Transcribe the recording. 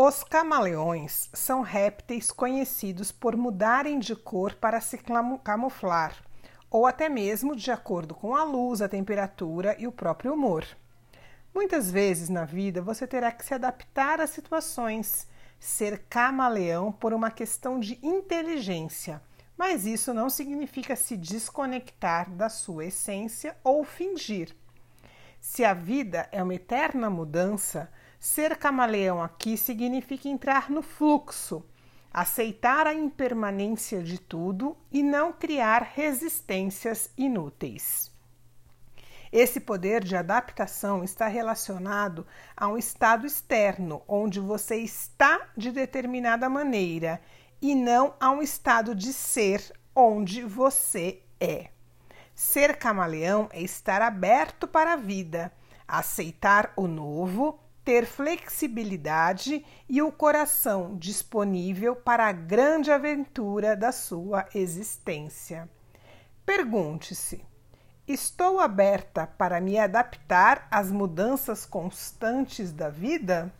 Os camaleões são répteis conhecidos por mudarem de cor para se camuflar, ou até mesmo de acordo com a luz, a temperatura e o próprio humor. Muitas vezes na vida você terá que se adaptar às situações, ser camaleão por uma questão de inteligência, mas isso não significa se desconectar da sua essência ou fingir. Se a vida é uma eterna mudança, Ser camaleão aqui significa entrar no fluxo, aceitar a impermanência de tudo e não criar resistências inúteis. Esse poder de adaptação está relacionado a um estado externo, onde você está de determinada maneira, e não a um estado de ser onde você é. Ser camaleão é estar aberto para a vida, aceitar o novo, ter flexibilidade e o coração disponível para a grande aventura da sua existência. Pergunte-se: estou aberta para me adaptar às mudanças constantes da vida?